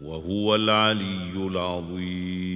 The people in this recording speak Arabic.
وهو العلي العظيم.